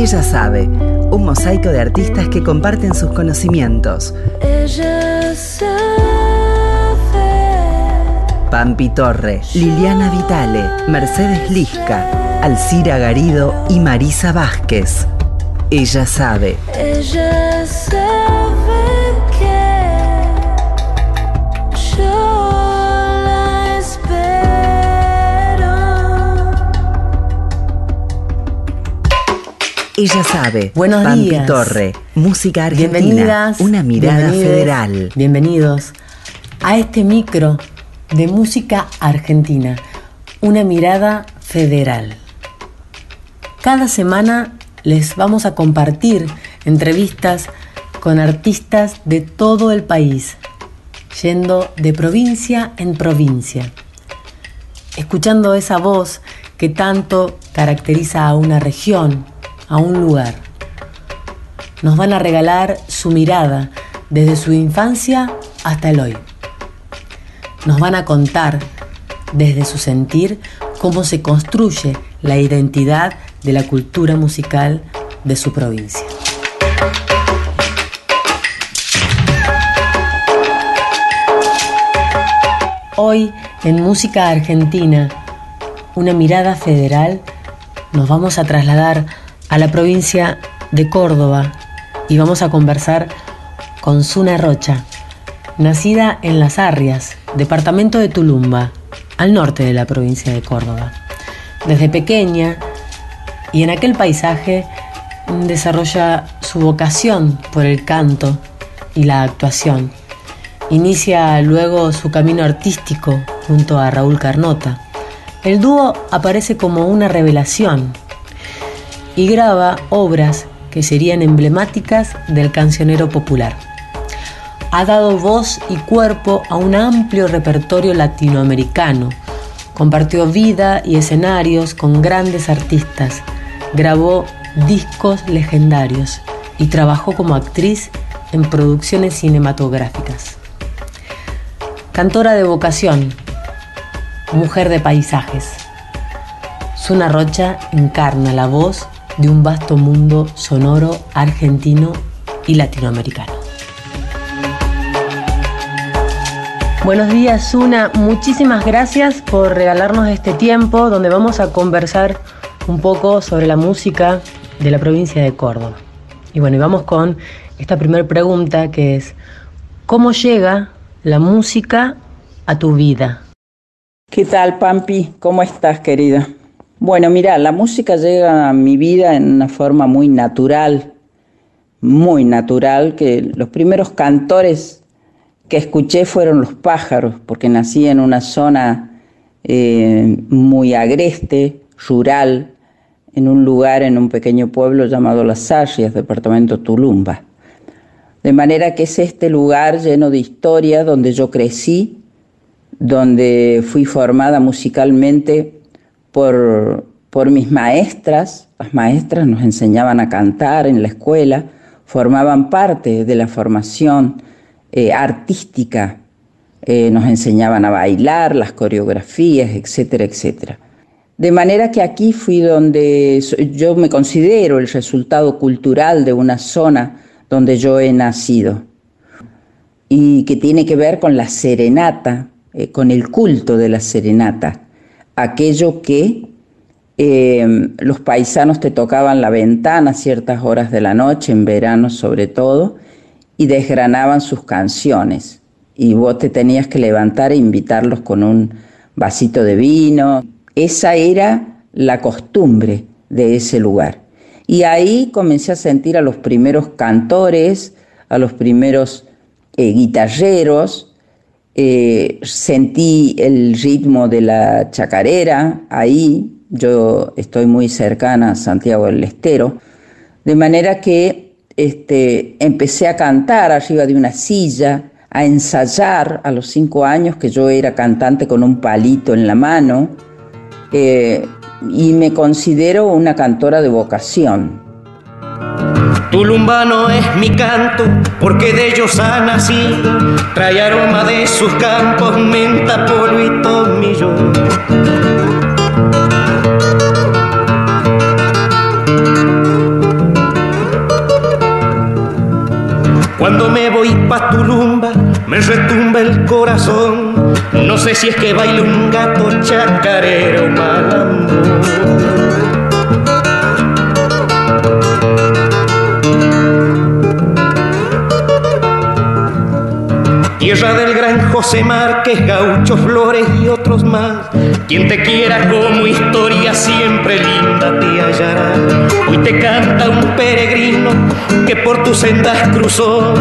Ella sabe, un mosaico de artistas que comparten sus conocimientos. Ella sabe. Pampi Torre, Liliana Vitale, Mercedes Lisca, Alcira Garido y Marisa Vázquez. Ella sabe. Ella sabe Ella sabe. Buenos Pampi días. Torre, música argentina. Bienvenidas. Una mirada federal. Bienvenidos a este micro de música argentina. Una mirada federal. Cada semana les vamos a compartir entrevistas con artistas de todo el país, yendo de provincia en provincia, escuchando esa voz que tanto caracteriza a una región, a un lugar nos van a regalar su mirada desde su infancia hasta el hoy. Nos van a contar desde su sentir cómo se construye la identidad de la cultura musical de su provincia. Hoy en Música Argentina, una mirada federal, nos vamos a trasladar a la provincia de Córdoba y vamos a conversar con Suna Rocha, nacida en Las Arrias, departamento de Tulumba, al norte de la provincia de Córdoba. Desde pequeña y en aquel paisaje desarrolla su vocación por el canto y la actuación. Inicia luego su camino artístico junto a Raúl Carnota. El dúo aparece como una revelación y graba obras que serían emblemáticas del cancionero popular. Ha dado voz y cuerpo a un amplio repertorio latinoamericano. Compartió vida y escenarios con grandes artistas. Grabó discos legendarios y trabajó como actriz en producciones cinematográficas. Cantora de vocación, mujer de paisajes. Suna Rocha encarna la voz de un vasto mundo sonoro argentino y latinoamericano. Buenos días, Suna. Muchísimas gracias por regalarnos este tiempo donde vamos a conversar un poco sobre la música de la provincia de Córdoba. Y bueno, y vamos con esta primera pregunta que es, ¿cómo llega la música a tu vida? ¿Qué tal, Pampi? ¿Cómo estás, querida? Bueno, mira, la música llega a mi vida en una forma muy natural, muy natural, que los primeros cantores que escuché fueron los pájaros, porque nací en una zona eh, muy agreste, rural, en un lugar, en un pequeño pueblo llamado Las Arrias, departamento Tulumba. De manera que es este lugar lleno de historia donde yo crecí, donde fui formada musicalmente por, por mis maestras. Las maestras nos enseñaban a cantar en la escuela, formaban parte de la formación eh, artística, eh, nos enseñaban a bailar, las coreografías, etcétera, etcétera. De manera que aquí fui donde yo me considero el resultado cultural de una zona donde yo he nacido y que tiene que ver con la serenata, eh, con el culto de la serenata, aquello que eh, los paisanos te tocaban la ventana a ciertas horas de la noche, en verano sobre todo, y desgranaban sus canciones. Y vos te tenías que levantar e invitarlos con un vasito de vino. Esa era la costumbre de ese lugar. Y ahí comencé a sentir a los primeros cantores, a los primeros eh, guitarreros, eh, sentí el ritmo de la chacarera ahí, yo estoy muy cercana a Santiago del Estero, de manera que este, empecé a cantar arriba de una silla, a ensayar a los cinco años que yo era cantante con un palito en la mano, eh, y me considero una cantora de vocación. Tu lumbano es mi canto, porque de ellos ha nacido. Trae aroma de sus campos, menta, polvo y tomillo. Cuando me voy pa' Tulumba, me retumba el corazón. No sé si es que baila un gato chacarero malambo. Tierra del gran José Márquez, Gaucho Flores y otros más. Quien te quiera como historia siempre linda te hallará. Hoy te canta un peregrino que por tus sendas cruzó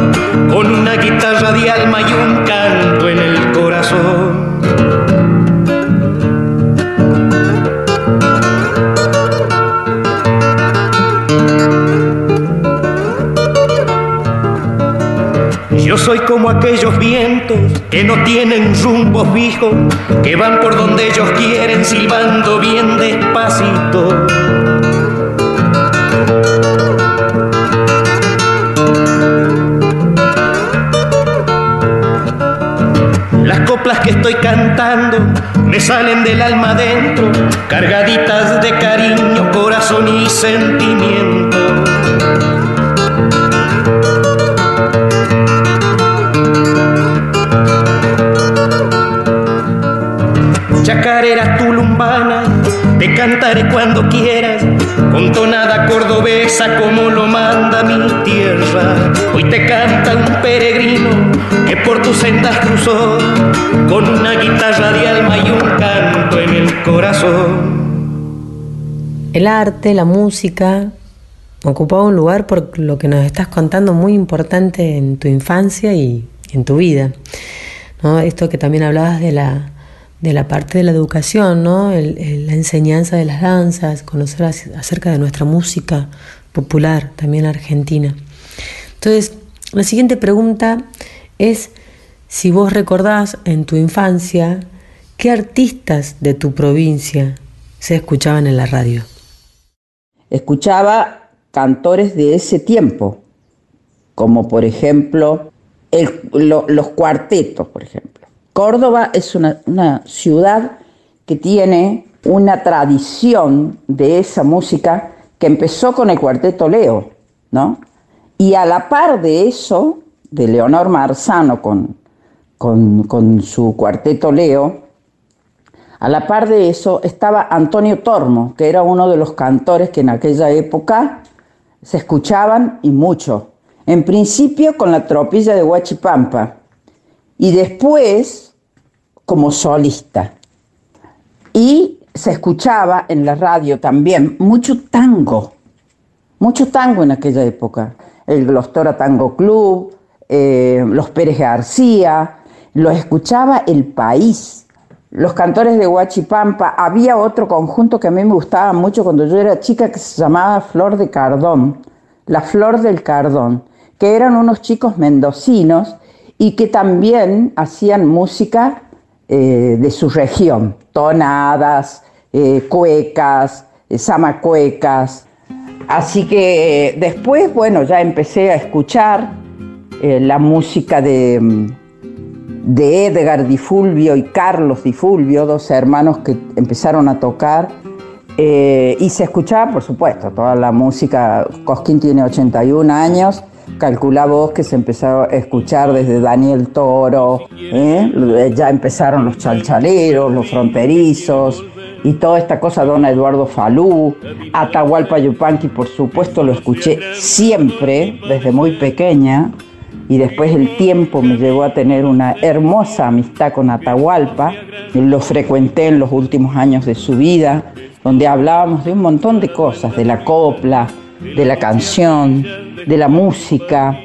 con una guitarra de alma y un canto que no tienen rumbo fijo, que van por donde ellos quieren, silbando bien despacito. Las coplas que estoy cantando me salen del alma adentro, cargaditas de cariño, corazón y sentimiento. Chacarera tulumbana, te cantaré cuando quieras, con tonada cordobesa como lo manda mi tierra. Hoy te canta un peregrino que por tus sendas cruzó, con una guitarra de alma y un canto en el corazón. El arte, la música, ocupaba un lugar por lo que nos estás contando muy importante en tu infancia y en tu vida. ¿no? Esto que también hablabas de la, de la parte de la educación, ¿no? La enseñanza de las danzas, conocer ac- acerca de nuestra música popular, también argentina. Entonces, la siguiente pregunta es si vos recordás en tu infancia qué artistas de tu provincia se escuchaban en la radio. escuchaba cantores de ese tiempo, como por ejemplo los cuartetos, por ejemplo. Córdoba es una, ciudad que tiene una tradición de esa música que empezó con el cuarteto Leo, ¿no? Y a la par de eso, de Leonor Marzano con, con, con su cuarteto Leo, a la par de eso estaba Antonio Tormo, que era uno de los cantores que en aquella época se escuchaban y mucho. En principio con la tropilla de Huachipampa y después como solista. Y se escuchaba en la radio también mucho tango, mucho tango en aquella época. El Glostora Tango Club, eh, los Pérez García, los escuchaba el país. Los cantores de Huachipampa, había otro conjunto que a mí me gustaba mucho cuando yo era chica que se llamaba Flor de Cardón, la Flor del Cardón, que eran unos chicos mendocinos y que también hacían música eh, de su región, tonadas, eh, cuecas, eh, zamacuecas. Así que después, bueno, ya empecé a escuchar la música de, mm, de Edgar Di Fulvio y Carlos Di Fulvio, dos hermanos que empezaron a tocar. y se escuchaba, por supuesto, toda la música. Cosquín tiene 81 años. Calcula vos que se empezó a escuchar desde Daniel Toro, ¿eh? ya empezaron los chalchaleros, los fronterizos y toda esta cosa, Don Eduardo Falú, Atahualpa Yupanqui, por supuesto, lo escuché siempre, desde muy pequeña, y después el tiempo me llevó a tener una hermosa amistad con Atahualpa, lo frecuenté en los últimos años de su vida, donde hablábamos de un montón de cosas, de la copla, de la canción, de la música,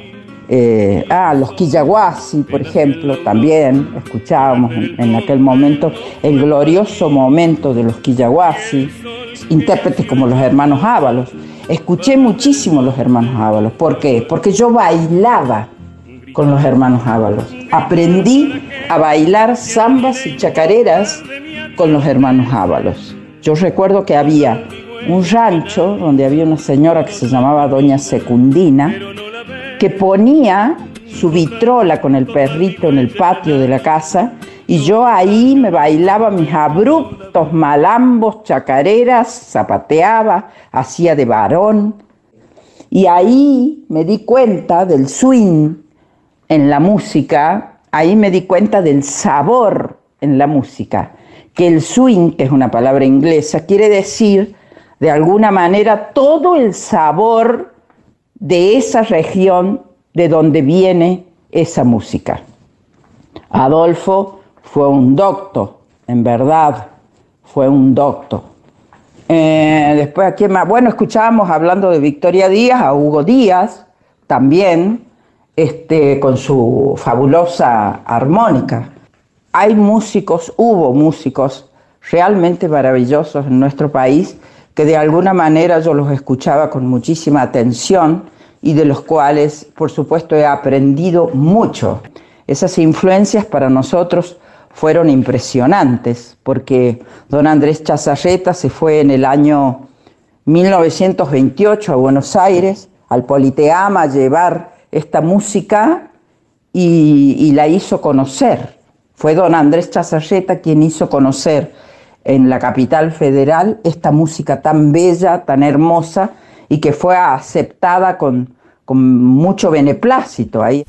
eh, ah, los Quillaguasi, por ejemplo, también escuchábamos en, aquel momento el glorioso momento de los Quillaguasi, intérpretes como los hermanos Ábalos. Escuché muchísimo los hermanos Ábalos. ¿Por qué? Porque yo bailaba con los hermanos Ábalos. Aprendí a bailar zambas y chacareras con los hermanos Ábalos. Yo recuerdo que había un rancho donde había una señora que se llamaba Doña Secundina, que ponía su vitrola con el perrito en el patio de la casa y yo ahí me bailaba mis abruptos malambos, chacareras, zapateaba, hacía de varón. Y ahí me di cuenta del swing en la música ahí me di cuenta del sabor en la música, que el swing, que es una palabra inglesa, quiere decir de alguna manera todo el sabor de esa región de donde viene esa música. Adolfo fue un doctor, en verdad, fue un doctor. Eh, después, aquí más? Bueno, escuchábamos hablando de Victoria Díaz, a Hugo Díaz también, este, con su fabulosa armónica. Hay músicos, hubo músicos realmente maravillosos en nuestro país que de alguna manera yo los escuchaba con muchísima atención y de los cuales, por supuesto, he aprendido mucho. Esas influencias para nosotros fueron impresionantes, porque don Andrés Chazarreta se fue en el año 1928 a Buenos Aires, al Politeama, a llevar esta música y, la hizo conocer. Fue don Andrés Chazarreta quien hizo conocer en la capital federal esta música tan bella, tan hermosa y que fue aceptada con, con mucho beneplácito ahí.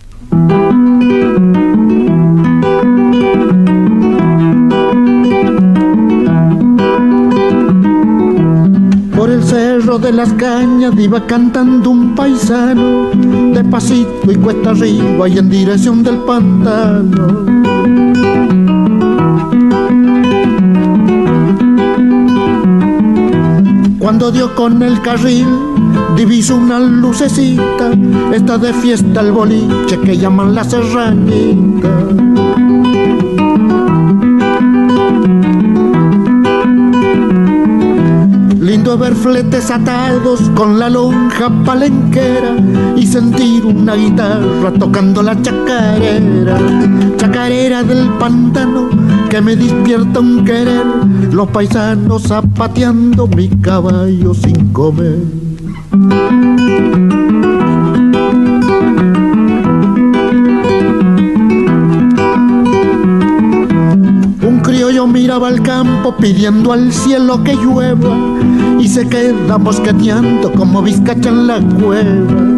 Por el cerro de las cañas iba cantando un paisano, despacito y cuesta arriba y en dirección del pantano. Cuando dio con el carril, diviso una lucecita, está de fiesta el boliche que llaman la serranita. Lindo ver fletes atados con la lonja palenquera y sentir una guitarra tocando la chacarera, chacarera del pantano que me despierta un querer, los paisanos zapateando mi caballo sin comer. Un criollo miraba al campo pidiendo al cielo que llueva y se queda mosqueteando como vizcacha en la cueva.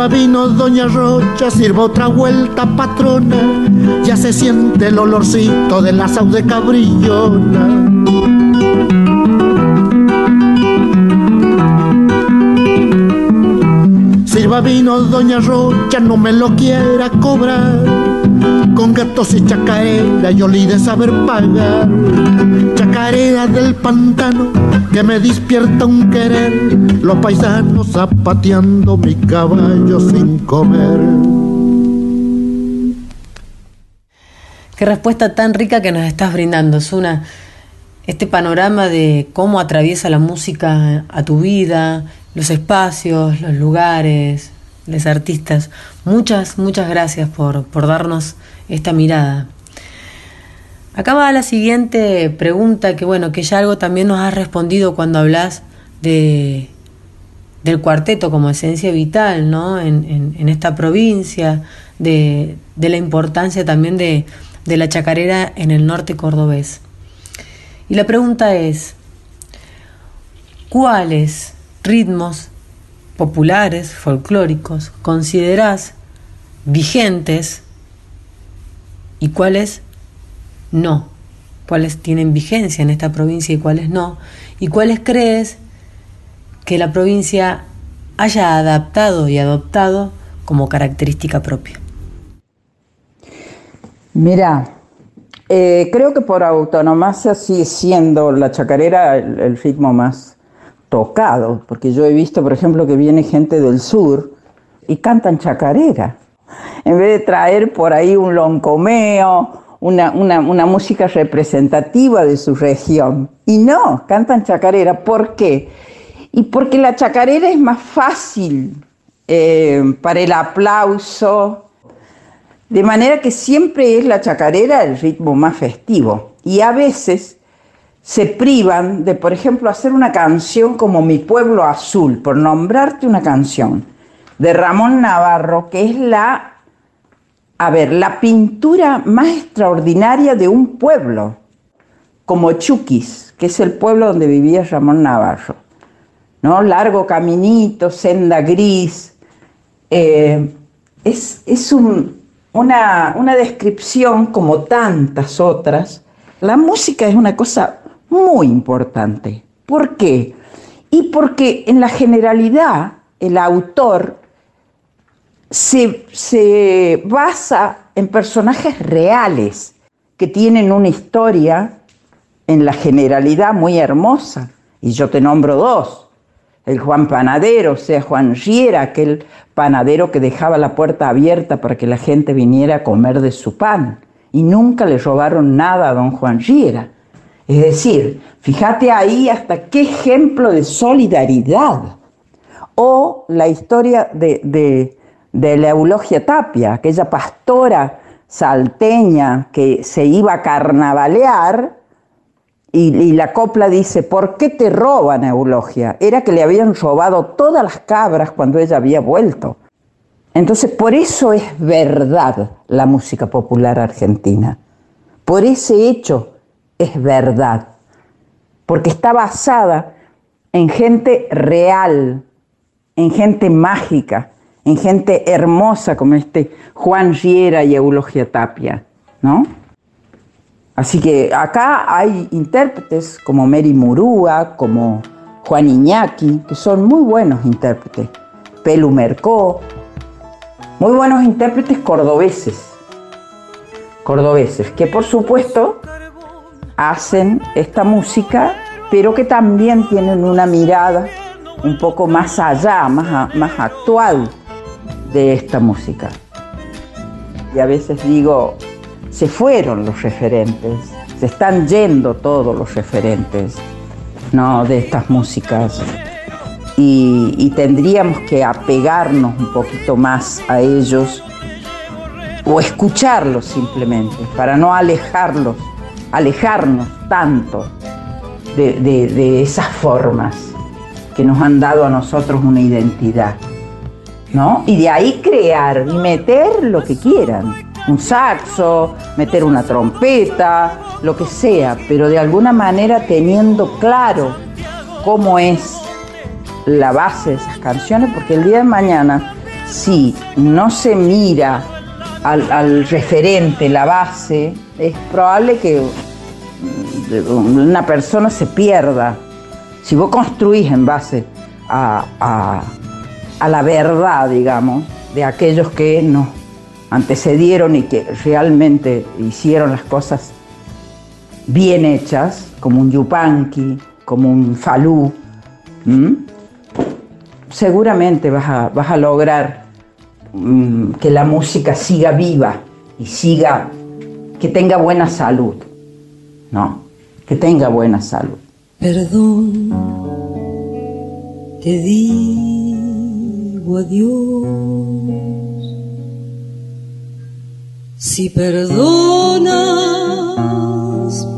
Sirva vino Doña Rocha, sirva otra vuelta patrona, ya se siente el olorcito de la saude cabrillona. Sirva vino Doña Rocha, no me lo quiera cobrar, con gatos y chacarera yo le de saber pagar, chacarera del pantano que me despierta un querer, los paisanos zapateando mi caballo sin comer. Qué respuesta tan rica que nos estás brindando, Suna. Este panorama de cómo atraviesa la música a tu vida, los espacios, los lugares, los artistas. Muchas, muchas gracias por, por darnos esta mirada. Acá va la siguiente pregunta, que bueno, que ya algo también nos has respondido cuando hablas de, del cuarteto como esencia vital, ¿no? En, esta provincia, de, la importancia también de, de la chacarera en el norte cordobés. Y la pregunta es, ¿cuáles ritmos populares, folclóricos, considerás vigentes y cuáles no, cuáles tienen vigencia en esta provincia y cuáles no, y cuáles crees que la provincia haya adaptado y adoptado como característica propia. Mira, eh, creo que por autonomía sigue siendo la chacarera el, ritmo más tocado, porque yo he visto, por ejemplo, que viene gente del sur y cantan chacarera. En vez de traer por ahí un loncomeo una, música representativa de su región. Y no, cantan chacarera. ¿Por qué? Y porque la chacarera es más fácil eh, para el aplauso, de manera que siempre es la chacarera el ritmo más festivo. Y a veces se privan de, por ejemplo, hacer una canción como Mi Pueblo Azul, por nombrarte una canción, de Ramón Navarro, que es la a ver, la pintura más extraordinaria de un pueblo, como Chuquis, que es el pueblo donde vivía Ramón Navarro. ¿no? Largo caminito, senda gris. Eh, es, es un, una, una descripción como tantas otras. La música es una cosa muy importante. ¿Por qué? Y porque en la generalidad el autor se, se basa en personajes reales que tienen una historia en la generalidad muy hermosa. Y yo te nombro dos. El Juan Panadero, o sea, Juan Riera, aquel panadero que dejaba la puerta abierta para que la gente viniera a comer de su pan. Y nunca le robaron nada a don Juan Riera. Es decir, fíjate ahí hasta qué ejemplo de solidaridad. O la historia de, de, de la Eulogia Tapia, aquella pastora salteña que se iba a carnavalear y, y, la copla dice, ¿por qué te roban, Eulogia? Era que le habían robado todas las cabras cuando ella había vuelto. Entonces, por eso es verdad la música popular argentina. Por ese hecho es verdad. Porque está basada en gente real, en gente mágica, en gente hermosa como este Juan Riera y Eulogia Tapia, ¿no? Así que acá hay intérpretes como Mary Murúa, como Juan Iñaki, que son muy buenos intérpretes. Pelu Mercó, muy buenos intérpretes cordobeses. Cordobeses, que por supuesto hacen esta música, pero que también tienen una mirada un poco más allá, más, más actual de esta música. Y a veces digo, se fueron los referentes, se están yendo todos los referentes ¿no? de estas músicas y, y tendríamos que apegarnos un poquito más a ellos o escucharlos simplemente para no alejarlos, alejarnos tanto de, esas formas que nos han dado a nosotros una identidad. ¿No? Y de ahí crear y meter lo que quieran un saxo, meter una trompeta, lo que sea, pero de alguna manera teniendo claro cómo es la base de esas canciones, porque el día de mañana, si no se mira al, referente, la base, es probable que una persona se pierda. Si vos construís en base a, a la verdad, digamos, de aquellos que nos antecedieron y que realmente hicieron las cosas bien hechas, como un yupanqui, como un falú, seguramente vas a, vas a lograr mmm, que la música siga viva y siga, que tenga buena salud, ¿no? Que tenga buena salud. Perdón, te adiós si perdonas,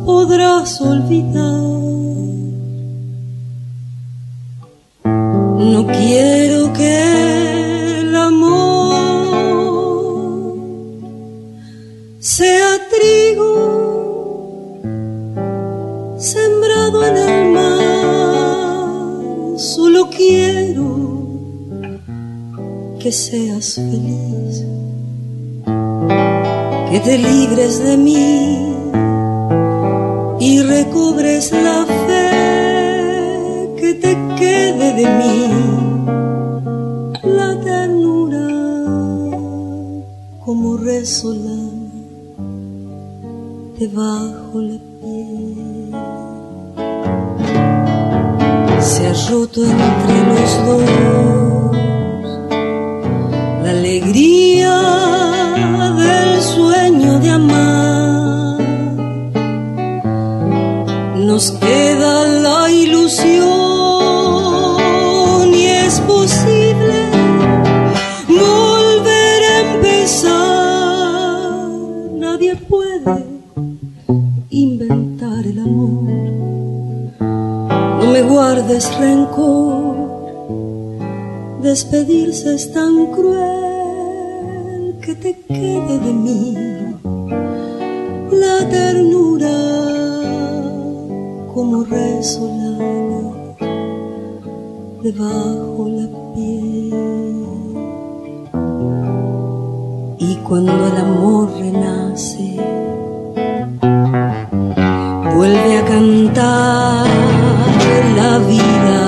podrás olvidar. No quiero que el amor sea trigo sembrado en el mar. Solo quiero que seas feliz que te libres de mí y recobres la fe que te quede de mí, la ternura como resolana debajo la piel. Se ha roto entre los dos alegría del sueño de amar. Nos queda la ilusión y es posible volver a empezar. Nadie puede inventar el amor. No me guardes rencor. Despedirse es tan cruel de mí la ternura como resolana debajo la piel. Y cuando el amor renace, vuelve a cantar la vida.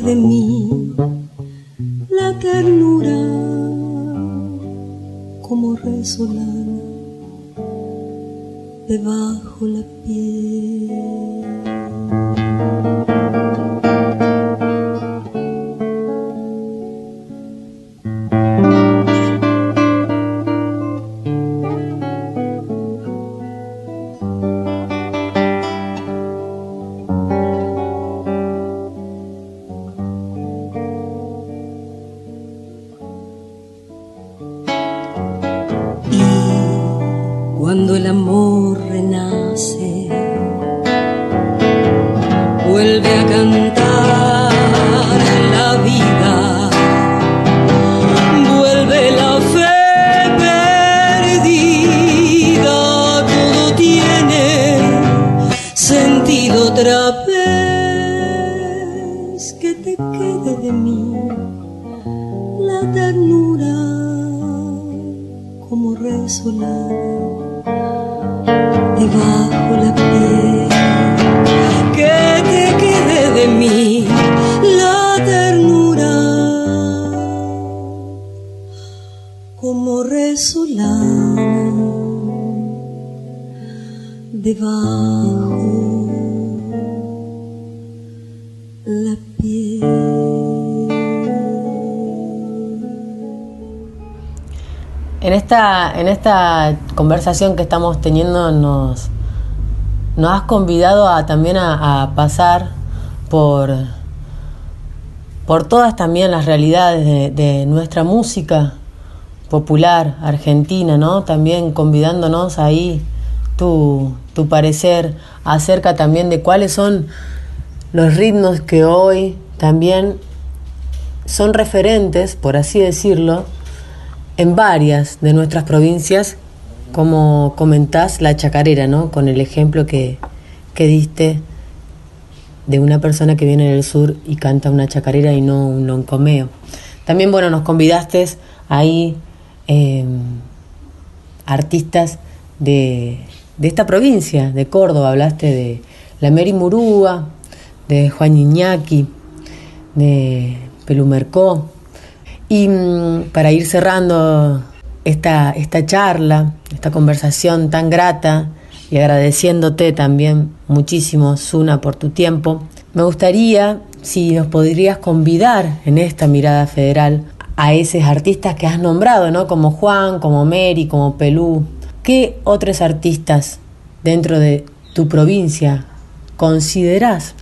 De mí la ternura como resonar debajo la piel. Resonar debajo la piel. En esta, en esta conversación que estamos teniendo nos, nos has convidado a, también a, pasar por, por todas también las realidades de, de nuestra música popular argentina, ¿no? También convidándonos ahí tu, tu parecer acerca también de cuáles son los ritmos que hoy también son referentes, por así decirlo, en varias de nuestras provincias, como comentás, la chacarera, ¿no? Con el ejemplo que, que diste de una persona que viene del sur y canta una chacarera y no un loncomeo. También, bueno, nos convidaste ahí eh, artistas de, de, esta provincia, de Córdoba. Hablaste de la Mary Murúa, de Juan Iñaki, de Pelumercó. Y mmm, para ir cerrando esta, esta charla, esta conversación tan grata y agradeciéndote también muchísimo, Suna, por tu tiempo, me gustaría si nos podrías convidar en esta mirada federal a esos artistas que has nombrado, ¿no? Como Juan, como Mary, como Pelú. ¿Qué otros artistas dentro de tu provincia considerás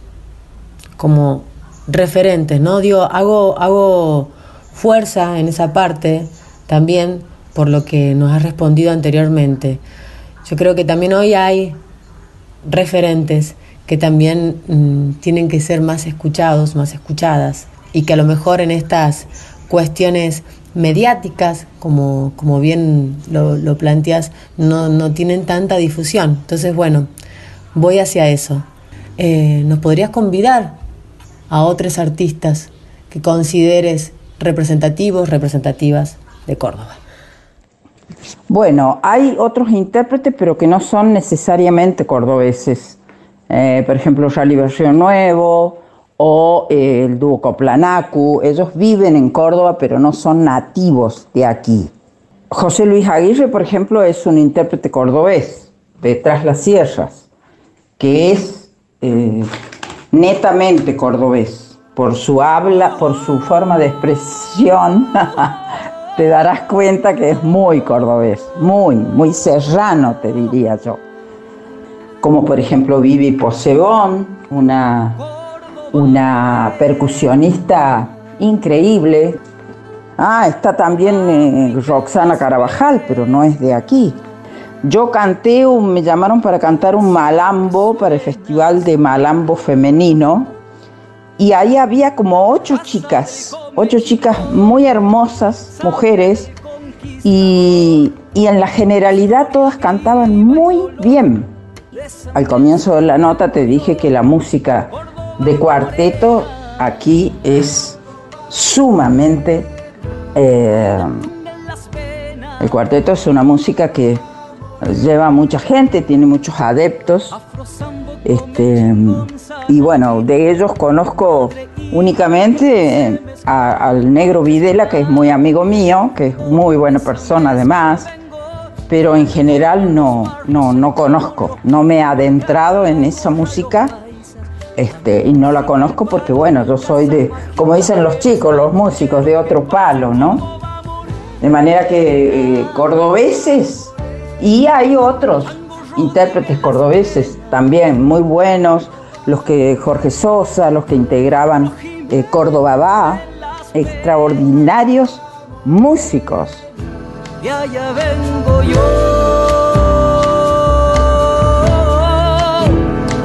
como referentes, ¿no? Digo, hago, hago fuerza en esa parte también por lo que nos has respondido anteriormente. Yo creo que también hoy hay referentes que también mmm, tienen que ser más escuchados, más escuchadas, y que a lo mejor en estas cuestiones mediáticas, como, como bien lo, lo planteas, no, no, tienen tanta difusión. Entonces, bueno, voy hacia eso. Eh, ¿Nos podrías convidar a otros artistas que consideres representativos, representativas de Córdoba? Bueno, hay otros intérpretes, pero que no son necesariamente cordobeses. Eh, por ejemplo, Rally Versión Nuevo o eh, el dúo Coplanacu. Ellos viven en Córdoba, pero no son nativos de aquí. José Luis Aguirre, por ejemplo, es un intérprete cordobés de Tras las Sierras, que es eh, netamente cordobés. Por su habla, por su forma de expresión, te darás cuenta que es muy cordobés, muy, muy serrano, te diría yo. Como por ejemplo Vivi Posebón, una, una percusionista increíble. Ah, está también eh, Roxana Carabajal, pero no es de aquí. Yo canté, un, me llamaron para cantar un malambo para el Festival de Malambo Femenino y ahí había como ocho chicas, ocho chicas muy hermosas, mujeres, y, y en la generalidad todas cantaban muy bien. Al comienzo de la nota te dije que la música de cuarteto aquí es sumamente... Eh, el cuarteto es una música que lleva mucha gente, tiene muchos adeptos. Este, y bueno, de ellos conozco únicamente al negro Videla, que es muy amigo mío, que es muy buena persona además, pero en general no, no, no conozco, no me he adentrado en esa música este, y no la conozco porque, bueno, yo soy de, como dicen los chicos, los músicos, de otro palo, ¿no? De manera que eh, cordobeses y hay otros intérpretes cordobeses también muy buenos, los que Jorge Sosa, los que integraban eh, Córdoba Va, extraordinarios músicos. Y allá vengo yo,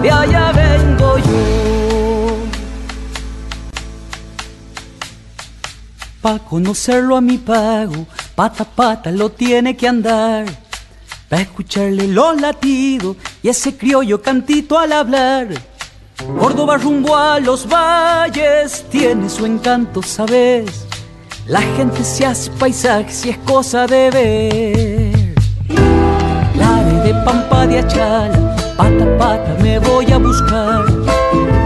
de allá Pa' conocerlo a mi pago, pata a pata lo tiene que andar. Pa' escucharle los latidos y ese criollo cantito al hablar. Córdoba rumbo a los valles tiene su encanto, ¿sabes? La gente se hace paisaje si es cosa de ver. Lare de pampa de achala, pata a pata me voy a buscar.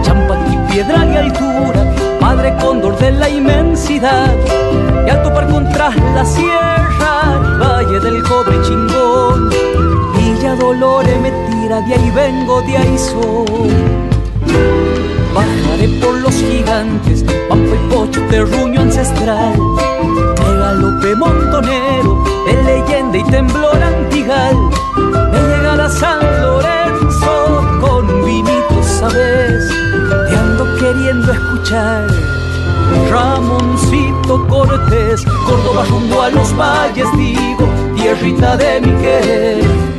Champa y piedra de altura, padre cóndor de la inmensidad. Y al topar contra la sierra, valle del cobre chingón. Villa Dolores me tira, de ahí vengo, de ahí soy. Bajaré por los gigantes, pampa y pocho, terruño ancestral. galope montonero, de leyenda y temblor antigal. Me llegará San Lorenzo queriendo escuchar. Ramoncito Cortés, Córdoba rumbo a los valles, digo, tierrita de mi querer.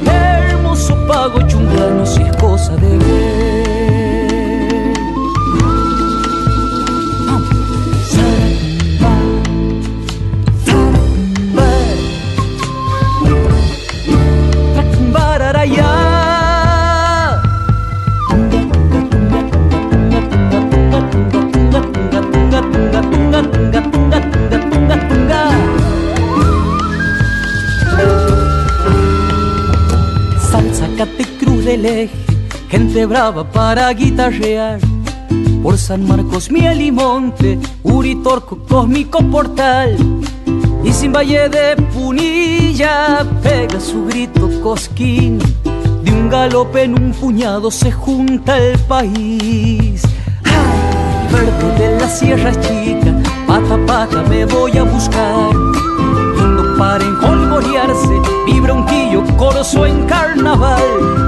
Gente brava para guitarrear. Por San Marcos, Miel y Monte, Uritorco, Cósmico Portal. Y sin Valle de Punilla pega su grito cosquín. De un galope en un puñado se junta el país. Ay, verde de la Sierra Chica, pata pata me voy a buscar. Cuando para enjolgorearse, vibra un quillo, corzo en carnaval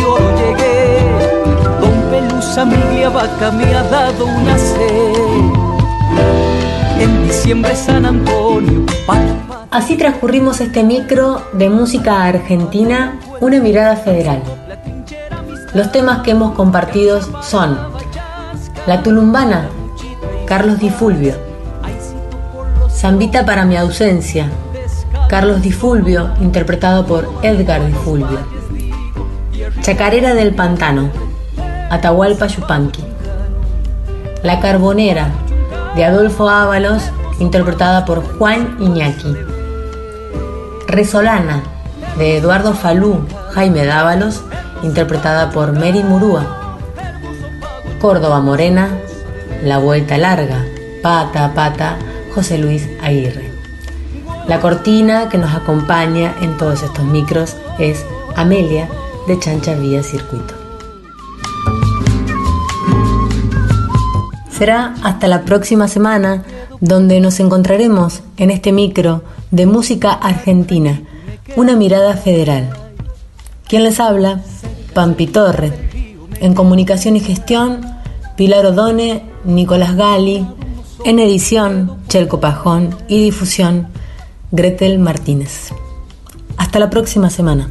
Guadiolo llegué. Don Pelusa, mi vaca me ha dado una sed. En diciembre San Antonio. Así transcurrimos este micro de música argentina, una mirada federal. Los temas que hemos compartido son La Tulumbana, Carlos Di Fulvio, Zambita para mi ausencia, Carlos Di Fulvio, interpretado por Edgar Di Fulvio. Chacarera del Pantano, Atahualpa Yupanqui. La Carbonera, de Adolfo Ábalos, interpretada por Juan Iñaki. Resolana, de Eduardo Falú, Jaime Dávalos, interpretada por Mary Murúa. Córdoba Morena, La Vuelta Larga, Pata a Pata, José Luis Aguirre. La cortina que nos acompaña en todos estos micros es Amelia de Chancha Vía Circuito. Será hasta la próxima semana donde nos encontraremos en este micro de música argentina, una mirada federal. ¿Quién les habla? Pampi Torre. En comunicación y gestión, Pilar Odone, Nicolás Gali. En edición, Chelco Pajón y difusión, Gretel Martínez. Hasta la próxima semana.